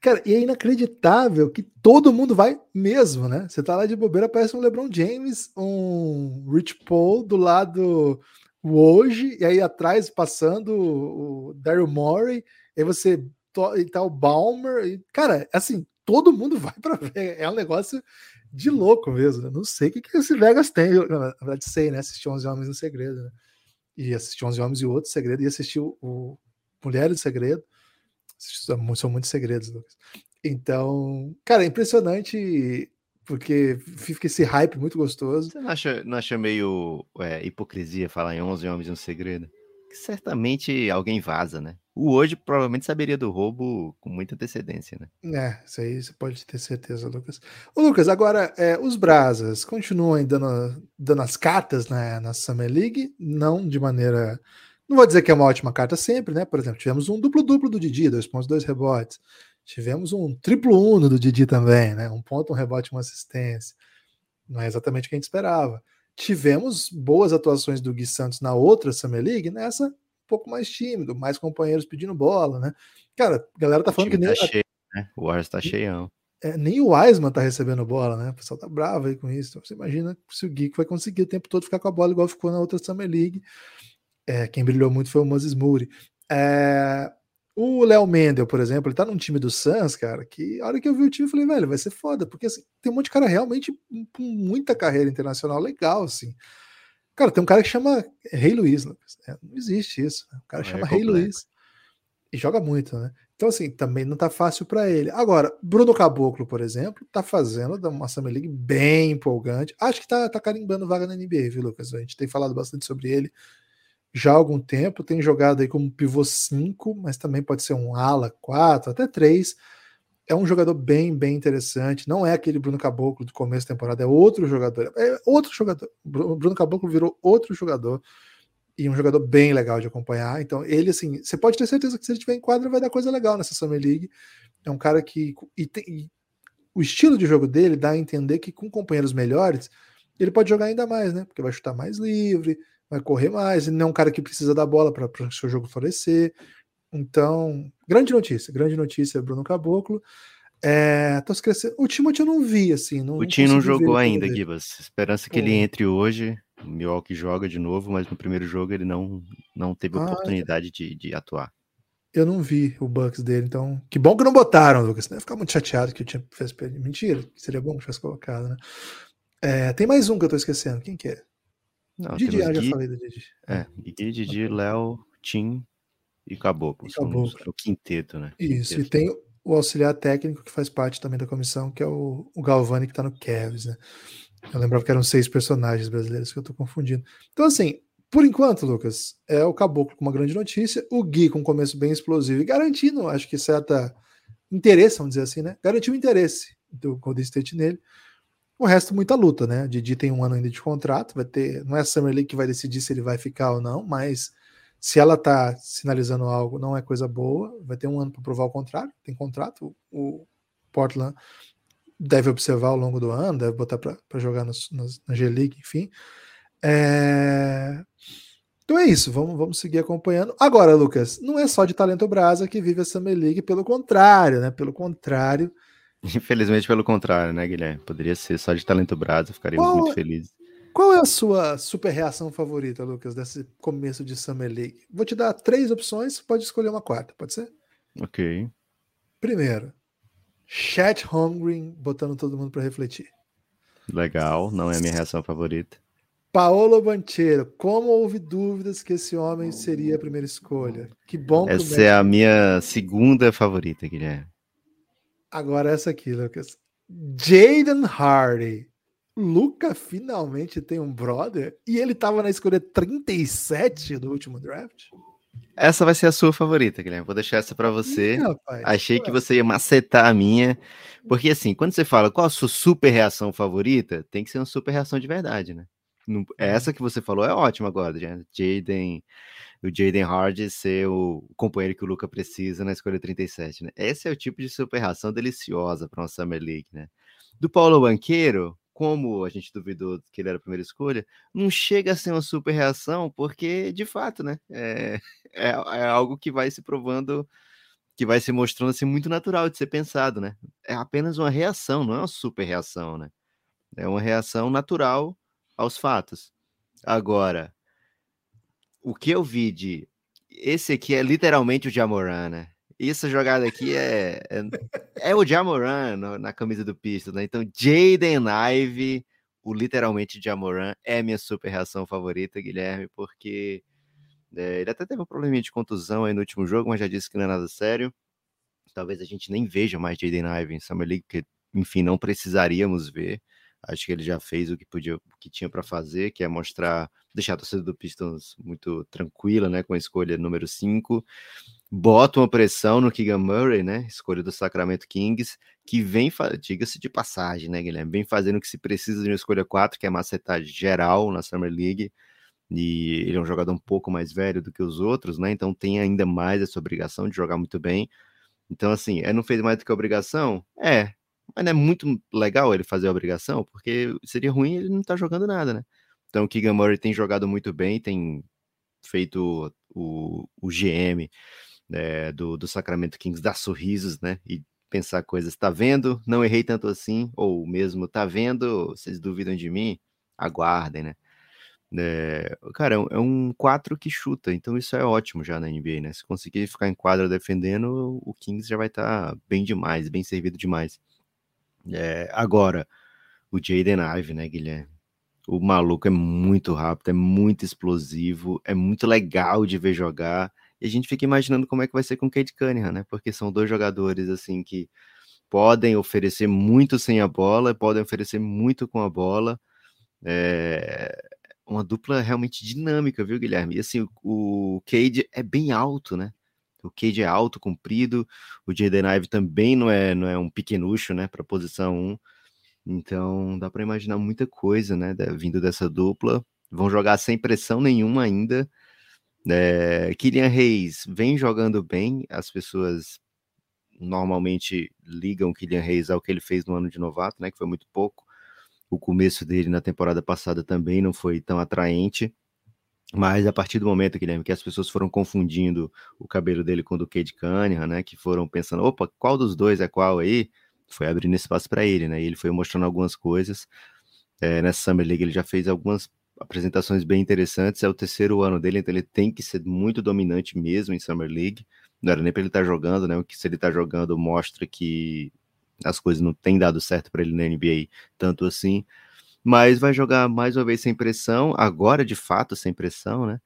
Cara, e é inacreditável que todo mundo vai mesmo, né? Você tá lá de bobeira, parece um LeBron James, um Rich Paul do lado hoje, e aí atrás passando o Daryl Morey, aí você e tá o Balmer, e, cara, assim, todo mundo vai para Vegas. É um negócio de louco mesmo, né? Não sei o que, que esse Vegas tem. Na verdade, sei, né? Assistir 11 Homens no Segredo, né? E assisti 11 Homens e Outro Segredo, e assisti o, o Mulheres do Segredo. São muitos segredos, Lucas. Então, cara, é impressionante porque fica esse hype muito gostoso. Você não acha, não acha meio é, hipocrisia falar em 11 Homens e um Segredo? Que certamente alguém vaza, né? O hoje provavelmente saberia do roubo com muita antecedência, né? É, isso aí você pode ter certeza, Lucas. Ô, Lucas, agora, é, os Brasas continuam dando, dando as cartas na, na Summer League, não de maneira. Não vou dizer que é uma ótima carta sempre, né? Por exemplo, tivemos um duplo-duplo do Didi, dois pontos, dois rebotes. Tivemos um triplo uno do Didi também, né? Um ponto, um rebote, uma assistência. Não é exatamente o que a gente esperava. Tivemos boas atuações do Gui Santos na outra Summer League, nessa pouco mais tímido, mais companheiros pedindo bola, né? Cara, a galera tá falando que nem. Tá cheio, né? O Warriors tá cheião. É, nem o Wiseman tá recebendo bola, né? O pessoal tá bravo aí com isso. Então, você imagina se o Geek vai conseguir o tempo todo ficar com a bola igual ficou na outra Summer League. É, quem brilhou muito foi o Moses Moody. É, o Léo Mendel, por exemplo, ele tá num time do Suns, cara, que a hora que eu vi o time, eu falei, velho, vai ser foda, porque assim, tem um monte de cara realmente com muita carreira internacional legal, assim. Cara, tem um cara que chama Rei Luiz, Lucas. É, não existe isso. Né? O cara chama é Rei Luiz. E joga muito, né? Então, assim, também não tá fácil para ele. Agora, Bruno Caboclo, por exemplo, tá fazendo uma Summer League bem empolgante. Acho que tá, tá carimbando vaga na NBA, viu, Lucas? A gente tem falado bastante sobre ele já há algum tempo. Tem jogado aí como pivô 5, mas também pode ser um ala 4, até 3 é um jogador bem, bem interessante. Não é aquele Bruno Caboclo do começo da temporada, é outro jogador. É outro jogador. Bruno Caboclo virou outro jogador e um jogador bem legal de acompanhar. Então, ele, assim, você pode ter certeza que se ele tiver em quadra, vai dar coisa legal nessa Summer League. É um cara que. E, tem, e o estilo de jogo dele dá a entender que com companheiros melhores, ele pode jogar ainda mais, né? Porque vai chutar mais livre, vai correr mais. Ele não é um cara que precisa da bola para o seu jogo florescer. Então, grande notícia, grande notícia, Bruno Caboclo. É, tô esquecendo. O Timothy eu não vi, assim. Não, o Tim não jogou ainda, Gibas. Esperança que ele entre hoje. O Milwaukee joga de novo, mas no primeiro jogo ele não, não teve ah, oportunidade de, de atuar. Eu não vi o Bucks dele, então. Que bom que não botaram, Lucas. Né? Ficar muito chateado que o time fez. Mentira, seria bom que tivesse colocado, né? É, tem mais um que eu tô esquecendo. Quem que é? Não, Didi, ah, já falei do Didi. É, Didi, Didi, Léo, Tim, e Caboclo. E Caboclo. o quinteto, né? Isso, quinteto. e tem o auxiliar técnico que faz parte também da comissão, que é o, o Galvani, que está no Cavs, né? Eu lembrava que eram seis personagens brasileiros que eu tô confundindo. Então, assim, por enquanto, Lucas, é o Caboclo com uma grande notícia, o Gui com um começo bem explosivo e garantindo, acho que certa interesse, vamos dizer assim, né? Garantiu o interesse do Golden State nele. O resto, muita luta, né? Didi tem um ano ainda de contrato, vai ter. Não é a Summer League que vai decidir se ele vai ficar ou não, mas se ela tá sinalizando algo, não é coisa boa, vai ter um ano para provar o contrário. Tem contrato, o Portland deve observar ao longo do ano, deve botar para jogar nos, na G-League, enfim. É... Então é isso, vamos, vamos seguir acompanhando. Agora, Lucas, não é só de talento brasa que vive a Summer League, pelo contrário, né? Pelo contrário. Infelizmente, pelo contrário, né, Guilherme? Poderia ser só de talento brasa, ficaríamos qual, muito felizes. Qual é a sua super reação favorita, Lucas, desse começo de Summer League? Vou te dar três opções, pode escolher uma quarta, pode ser? Ok. Primeiro, Chat Holmgren botando todo mundo para refletir. Legal, não é a minha reação favorita. Paolo Banchero, como houve dúvidas que esse homem seria a primeira escolha? Que bom que Essa é a minha segunda favorita, Guilherme. Agora essa aqui, Lucas. Jaden Hardy. Luca finalmente tem um brother e ele tava na escolha 37 do último draft. Essa vai ser a sua favorita, Guilherme. Vou deixar essa para você. Ih, rapaz, Achei que você ia macetar a minha. Porque, assim, quando você fala qual a sua super reação favorita, tem que ser uma super reação de verdade, né? Uhum. Essa que você falou é ótima agora, Jaden. O Jaden Hardy ser o companheiro que o Luca precisa na escolha 37, né? Esse é o tipo de super reação deliciosa para uma Summer League, né? Do Paulo Banqueiro, como a gente duvidou que ele era a primeira escolha, não chega a ser uma super reação, porque de fato, né? É, é, é, algo que vai se provando, que vai se mostrando assim muito natural de ser pensado, né? É apenas uma reação, não é uma super reação, né? É uma reação natural aos fatos. Agora, o que eu vi de. Esse aqui é literalmente o Jamoran, né? essa jogada aqui é, é, é o Jamoran na camisa do Pistons, né? Então, Jaden Ive, o literalmente Jamoran, é minha super reação favorita, Guilherme, porque é, ele até teve um probleminha de contusão aí no último jogo, mas já disse que não é nada sério. Talvez a gente nem veja mais Jaden Ive em Summer League, porque, enfim, não precisaríamos ver. Acho que ele já fez o que podia, o que tinha para fazer, que é mostrar, deixar a torcida do Pistons muito tranquila, né, com a escolha número 5 bota uma pressão no Keegan Murray, né? Escolha do Sacramento Kings, que vem, diga-se de passagem, né, Guilherme? Vem fazendo o que se precisa de uma escolha 4, que é macetar geral na Summer League. E ele é um jogador um pouco mais velho do que os outros, né? Então tem ainda mais essa obrigação de jogar muito bem. Então, assim, é não fez mais do que a obrigação? É. Mas não é muito legal ele fazer a obrigação, porque seria ruim ele não tá jogando nada, né? Então o Keegan Murray tem jogado muito bem, tem feito o, o GM é, do, do Sacramento Kings dar sorrisos, né? E pensar coisas, tá vendo? Não errei tanto assim, ou mesmo, tá vendo? Vocês duvidam de mim? Aguardem, né? É, cara, é um 4 que chuta, então isso é ótimo já na NBA, né? Se conseguir ficar em quadra defendendo, o Kings já vai estar tá bem demais, bem servido demais. É, agora, o Jaden Ive, né, Guilherme? O maluco é muito rápido, é muito explosivo, é muito legal de ver jogar. E a gente fica imaginando como é que vai ser com o Kate Cunningham, né? Porque são dois jogadores assim que podem oferecer muito sem a bola, podem oferecer muito com a bola. É uma dupla realmente dinâmica, viu, Guilherme? E assim, o Cade é bem alto, né? O Cade é alto, comprido. O Jaden Ive também não é, não é um pequenucho, né, para posição 1. Então, dá para imaginar muita coisa, né, vindo dessa dupla. Vão jogar sem pressão nenhuma ainda. É, Kylian Reis vem jogando bem, as pessoas normalmente ligam Kylian Reis ao que ele fez no ano de novato, né, que foi muito pouco. O começo dele na temporada passada também não foi tão atraente, mas a partir do momento, Guilherme, que as pessoas foram confundindo o cabelo dele com o do Cade Cunningham, né, que foram pensando, opa, qual dos dois é qual aí? Foi abrindo espaço para ele, né, e ele foi mostrando algumas coisas. É, nessa Summer League ele já fez algumas apresentações bem interessantes. É o terceiro ano dele, então ele tem que ser muito dominante mesmo em Summer League. Não era nem para ele estar tá jogando, né? O que se ele está jogando mostra que as coisas não têm dado certo para ele na NBA tanto assim. Mas vai jogar mais uma vez sem pressão, agora de fato sem pressão, né?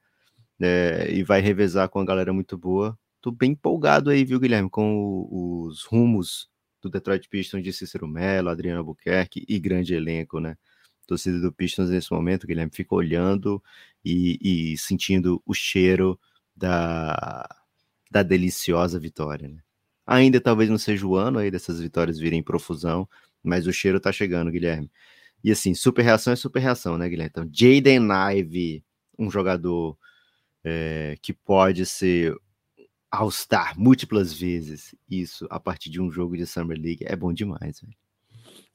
É, e vai revezar com a galera muito boa. Tô bem empolgado aí, viu, Guilherme, com o, os rumos do Detroit Pistons de Cícero Mello, Adriano Albuquerque e grande elenco, né? torcida do Pistons nesse momento, Guilherme, fica olhando e, e sentindo o cheiro da, da deliciosa vitória, né? Ainda talvez não seja o ano aí dessas vitórias virem em profusão, mas o cheiro tá chegando, Guilherme. E assim, super reação é super reação, né, Guilherme? Então, Jaden Ive, um jogador é, que pode ser All-Star múltiplas vezes, isso a partir de um jogo de Summer League, é bom demais, velho.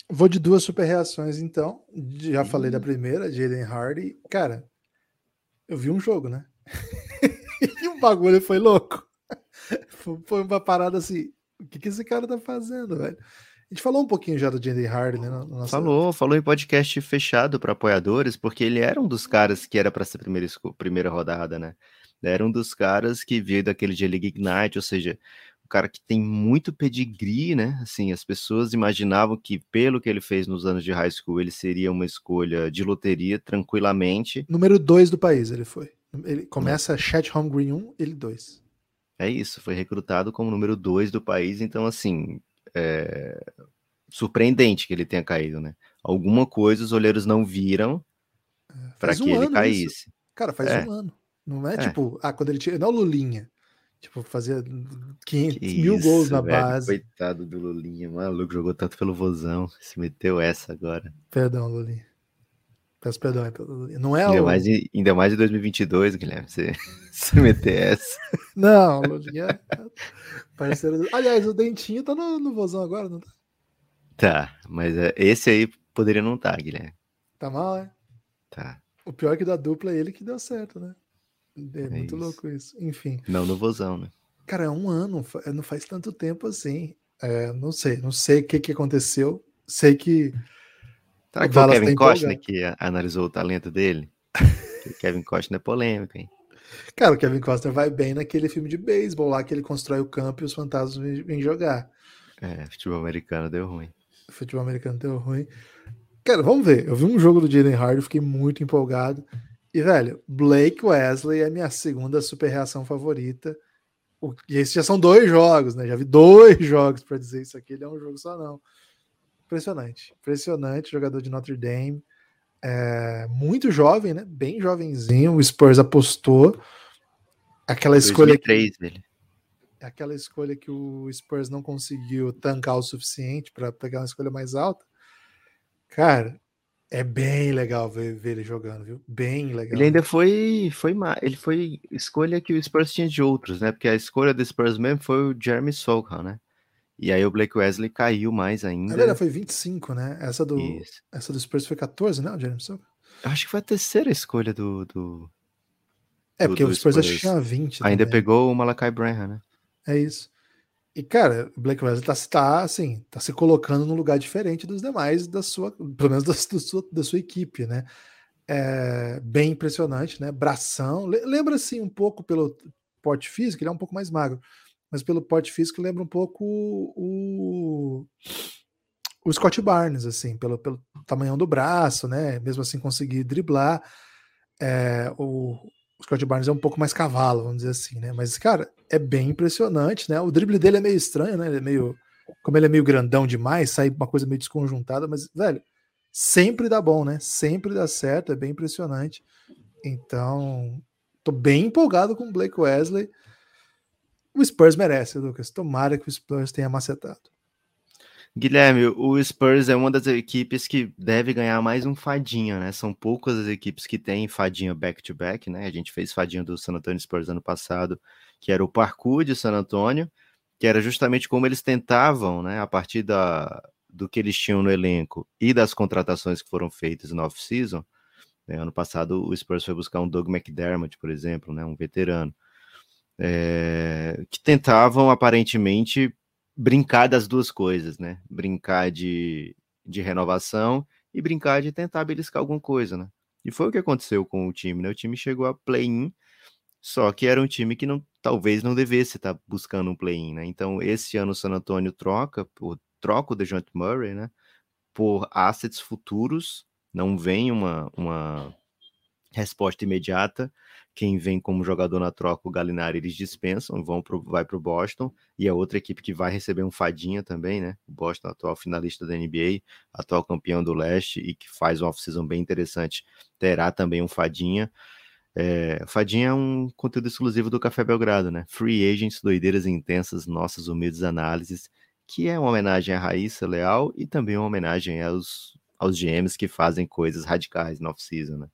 Vou de duas super reações, então. Já falei da primeira, Jaden Hardy. Cara, eu vi um jogo, né? e o bagulho foi louco. Foi uma parada assim. O que, que esse cara tá fazendo, velho? A gente falou um pouquinho já do Jaden Hardy, né? Nossa... Falou, falou em podcast fechado para apoiadores, porque ele era um dos caras que era para ser primeira, primeira rodada, né? Era um dos caras que veio daquele J-League Ignite, ou seja, cara que tem muito pedigree, né? Assim, as pessoas imaginavam que, pelo que ele fez nos anos de high school, ele seria uma escolha de loteria tranquilamente. Número 2 do país ele foi. Ele começa. Chat Home Green 1, ele 2. É isso, foi recrutado como número 2 do país, então, assim, é... surpreendente que ele tenha caído, né? Alguma coisa os olheiros não viram é, para que um ele caísse. Isso. Cara, faz é. um ano. Não é, é, tipo, ah, quando ele tinha. Não, Lulinha. Tipo, fazia 500 que mil isso, gols na velho, base. Coitado do Lulinha, maluco, jogou tanto pelo vozão. Se meteu essa agora. Perdão, Lulinha. Peço perdão Lulinha. Não é ainda, o... mais ainda mais em 2022, Guilherme, você, você meter essa. Não, Lulinha é parceiro. Do... Aliás, o Dentinho tá no, no vozão agora, não tá? Tá, mas é, esse aí poderia não estar, tá, Guilherme. Tá mal, é? Tá. O pior é que da dupla é ele que deu certo, né? É, é muito isso. louco isso. Enfim. Não no vozão, né? Cara, é um ano, não faz tanto tempo assim. É, não sei, não sei o que, que aconteceu. Sei que. Será que foi o Kevin tá Costner que analisou o talento dele? o Kevin Costner é polêmico, hein? Cara, o Kevin Costner vai bem naquele filme de beisebol lá que ele constrói o campo e os fantasmas vêm jogar. É, futebol americano deu ruim. Futebol americano deu ruim. Cara, vamos ver. Eu vi um jogo do Jaden Hardy, fiquei muito empolgado. E, velho, Blake Wesley é minha segunda super reação favorita. O, e esses já são dois jogos, né? Já vi dois jogos para dizer isso aqui. Ele é um jogo só, não. Impressionante. Impressionante. Jogador de Notre Dame. É, muito jovem, né? Bem jovenzinho. O Spurs apostou. Aquela escolha. 2003 que, dele. Aquela escolha que o Spurs não conseguiu tancar o suficiente para pegar uma escolha mais alta. Cara, é bem legal ver, ver, ele jogando, viu? Bem legal. Ele ainda foi, foi ele foi escolha que o Spurs tinha de outros, né? Porque a escolha do Spurs mesmo foi o Jeremy Sochan, né? E aí o Blake Wesley caiu mais ainda. Ela foi 25, né? Essa do, essa do Spurs foi 14, né? O Jeremy Sochan. Acho que foi a terceira escolha do. do é, porque do, o Spurs, Spurs. tinha 20. Ainda também. pegou o Malakai Branham, né? É isso. E, cara, o Blake Wesley tá, tá, assim, tá se colocando num lugar diferente dos demais, da sua, pelo menos da, da, sua, da sua equipe, né? É bem impressionante, né? Bração. Lembra, assim, um pouco pelo porte físico, ele é um pouco mais magro, mas pelo porte físico lembra um pouco o, o Scott Barnes, assim, pelo, pelo tamanhão do braço, né? Mesmo assim conseguir driblar. É, o, o Scott Barnes é um pouco mais cavalo, vamos dizer assim, né? Mas, cara, é bem impressionante, né? O drible dele é meio estranho, né? Ele é meio. Como ele é meio grandão demais, sai uma coisa meio desconjuntada, mas, velho, sempre dá bom, né? Sempre dá certo, é bem impressionante. Então, tô bem empolgado com o Blake Wesley. O Spurs merece, Lucas. Tomara que o Spurs tenha macetado. Guilherme, o Spurs é uma das equipes que deve ganhar mais um fadinha, né? São poucas as equipes que têm fadinha back-to-back, -back, né? A gente fez fadinha do San Antonio Spurs ano passado, que era o parkour de San Antonio, que era justamente como eles tentavam, né? A partir da, do que eles tinham no elenco e das contratações que foram feitas no off-season. Né? Ano passado o Spurs foi buscar um Doug McDermott, por exemplo, né? Um veterano. É, que tentavam aparentemente brincar das duas coisas, né? Brincar de, de renovação e brincar de tentar beliscar alguma coisa, né? E foi o que aconteceu com o time, né? O time chegou a play-in, só que era um time que não, talvez não devesse estar buscando um play-in, né? Então, esse ano o San Antonio troca, por, troca o DeJounte Murray, né? Por assets futuros, não vem uma, uma resposta imediata. Quem vem como jogador na troca, o Galinari, eles dispensam, vão pro, vai para o Boston. E a outra equipe que vai receber um fadinha também, né? O Boston, atual finalista da NBA, atual campeão do leste e que faz uma off-season bem interessante, terá também um fadinha. É, Fadinha é um conteúdo exclusivo do Café Belgrado, né? Free Agents, doideiras intensas, nossas humildes análises, que é uma homenagem à Raíssa Leal e também uma homenagem aos, aos GMs que fazem coisas radicais no off-season, né?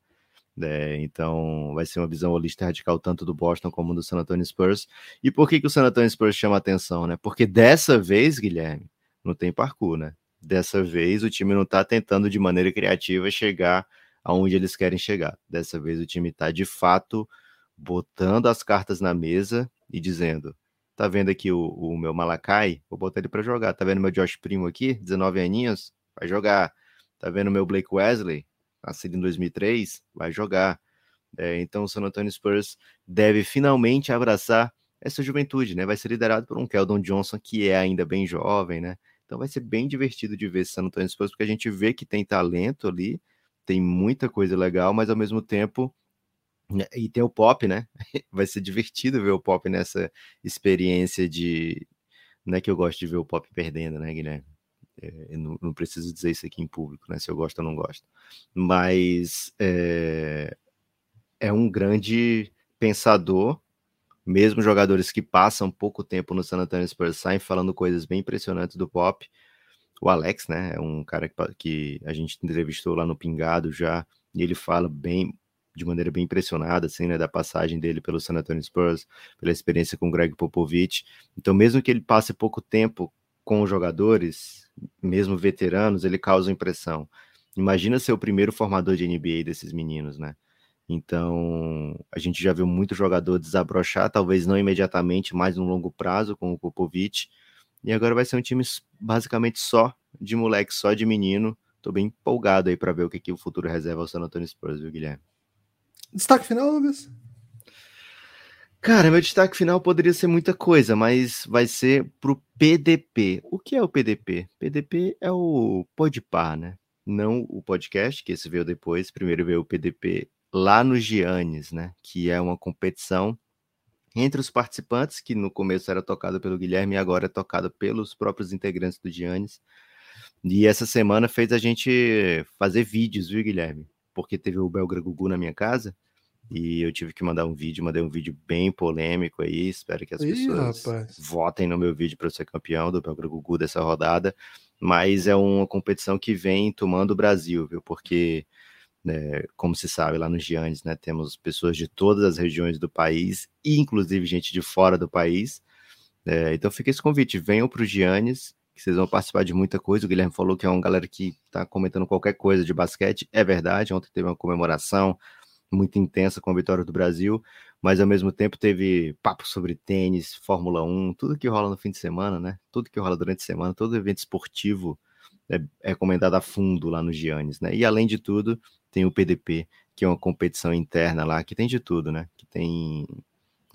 É, então vai ser uma visão holística radical tanto do Boston como do San Antonio Spurs. E por que, que o San Antonio Spurs chama atenção, né? Porque dessa vez, Guilherme, não tem parkour, né? Dessa vez o time não está tentando de maneira criativa chegar aonde eles querem chegar. Dessa vez o time está de fato botando as cartas na mesa e dizendo: tá vendo aqui o, o meu Malakai? Vou botar ele para jogar. Tá vendo meu Josh Primo aqui, 19 aninhos? Vai jogar. Tá vendo meu Blake Wesley? Nascido em 2003, vai jogar. É, então o San Antonio Spurs deve finalmente abraçar essa juventude, né? Vai ser liderado por um Keldon Johnson que é ainda bem jovem, né? Então vai ser bem divertido de ver esse San Antonio Spurs, porque a gente vê que tem talento ali, tem muita coisa legal, mas ao mesmo tempo né, e tem o pop, né? Vai ser divertido ver o pop nessa experiência de. Não é que eu gosto de ver o pop perdendo, né, Guilherme? É, não, não, preciso dizer isso aqui em público, né? Se eu gosto ou não gosto. Mas é, é um grande pensador, mesmo jogadores que passam pouco tempo no San Antonio Spurs saem falando coisas bem impressionantes do pop. O Alex, né? É um cara que, que a gente entrevistou lá no Pingado já, e ele fala bem, de maneira bem impressionada, assim, né, da passagem dele pelo San Antonio Spurs, pela experiência com o Greg Popovich. Então, mesmo que ele passe pouco tempo com os jogadores, mesmo veteranos, ele causa impressão. Imagina ser o primeiro formador de NBA desses meninos, né? Então, a gente já viu muito jogador desabrochar, talvez não imediatamente, mas no longo prazo, com o Popovich. E agora vai ser um time basicamente só de moleque, só de menino. Tô bem empolgado aí para ver o que, que o futuro reserva ao San Antonio Spurs, viu, Guilherme? Destaque final, Lucas? Cara, meu destaque final poderia ser muita coisa, mas vai ser pro PDP. O que é o PDP? PDP é o Podpar, né? Não o podcast, que esse veio depois. Primeiro veio o PDP lá no Giannis, né? Que é uma competição entre os participantes, que no começo era tocado pelo Guilherme e agora é tocado pelos próprios integrantes do Giannis. E essa semana fez a gente fazer vídeos, viu, Guilherme? Porque teve o Belgra Gugu na minha casa e eu tive que mandar um vídeo, mandei um vídeo bem polêmico aí. Espero que as Ih, pessoas rapaz. votem no meu vídeo para eu ser campeão do Belgra Gugu dessa rodada. Mas é uma competição que vem tomando o Brasil, viu? Porque, né, como se sabe, lá nos Giannis, né, temos pessoas de todas as regiões do país, inclusive gente de fora do país. É, então fica esse convite: venham para os Giannis, que vocês vão participar de muita coisa. O Guilherme falou que é uma galera que está comentando qualquer coisa de basquete. É verdade, ontem teve uma comemoração muito intensa com a vitória do Brasil, mas ao mesmo tempo teve papo sobre tênis, Fórmula 1, tudo que rola no fim de semana, né? Tudo que rola durante a semana, todo evento esportivo é, é comentado a fundo lá no Giannis, né? E além de tudo, tem o PDP, que é uma competição interna lá, que tem de tudo, né? Que tem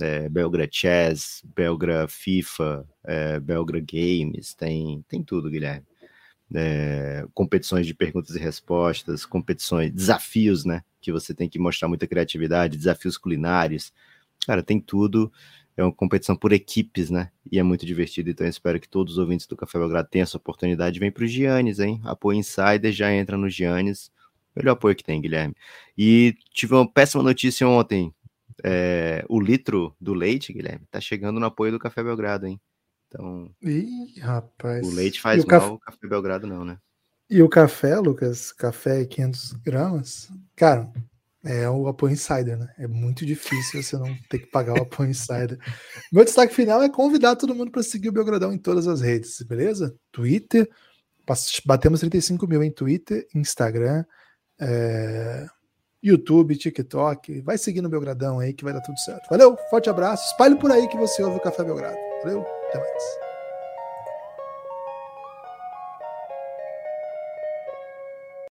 é, Belgra Chess, Belgra FIFA, é, Belgra Games, tem, tem tudo, Guilherme é, competições de perguntas e respostas, competições, desafios, né? Que você tem que mostrar muita criatividade, desafios culinários. Cara, tem tudo. É uma competição por equipes, né? E é muito divertido. Então, eu espero que todos os ouvintes do Café Belgrado tenham essa oportunidade. Vem para o Giannis, hein? Apoio Insider já entra no Giannis. Melhor apoio que tem, Guilherme. E tive uma péssima notícia ontem. É, o litro do leite, Guilherme, tá chegando no apoio do Café Belgrado, hein? Então. Ih, rapaz. O leite faz o mal, café... o café Belgrado não, né? E o café, Lucas? Café 500 gramas? Cara, é o apoio insider, né? É muito difícil você não ter que pagar o apoio insider. Meu destaque final é convidar todo mundo para seguir o Belgradão em todas as redes, beleza? Twitter, batemos 35 mil em Twitter, Instagram, é... YouTube, TikTok. Vai seguindo o Belgradão aí que vai dar tudo certo. Valeu, forte abraço. Espalhe por aí que você ouve o Café Belgrado. Valeu, até mais.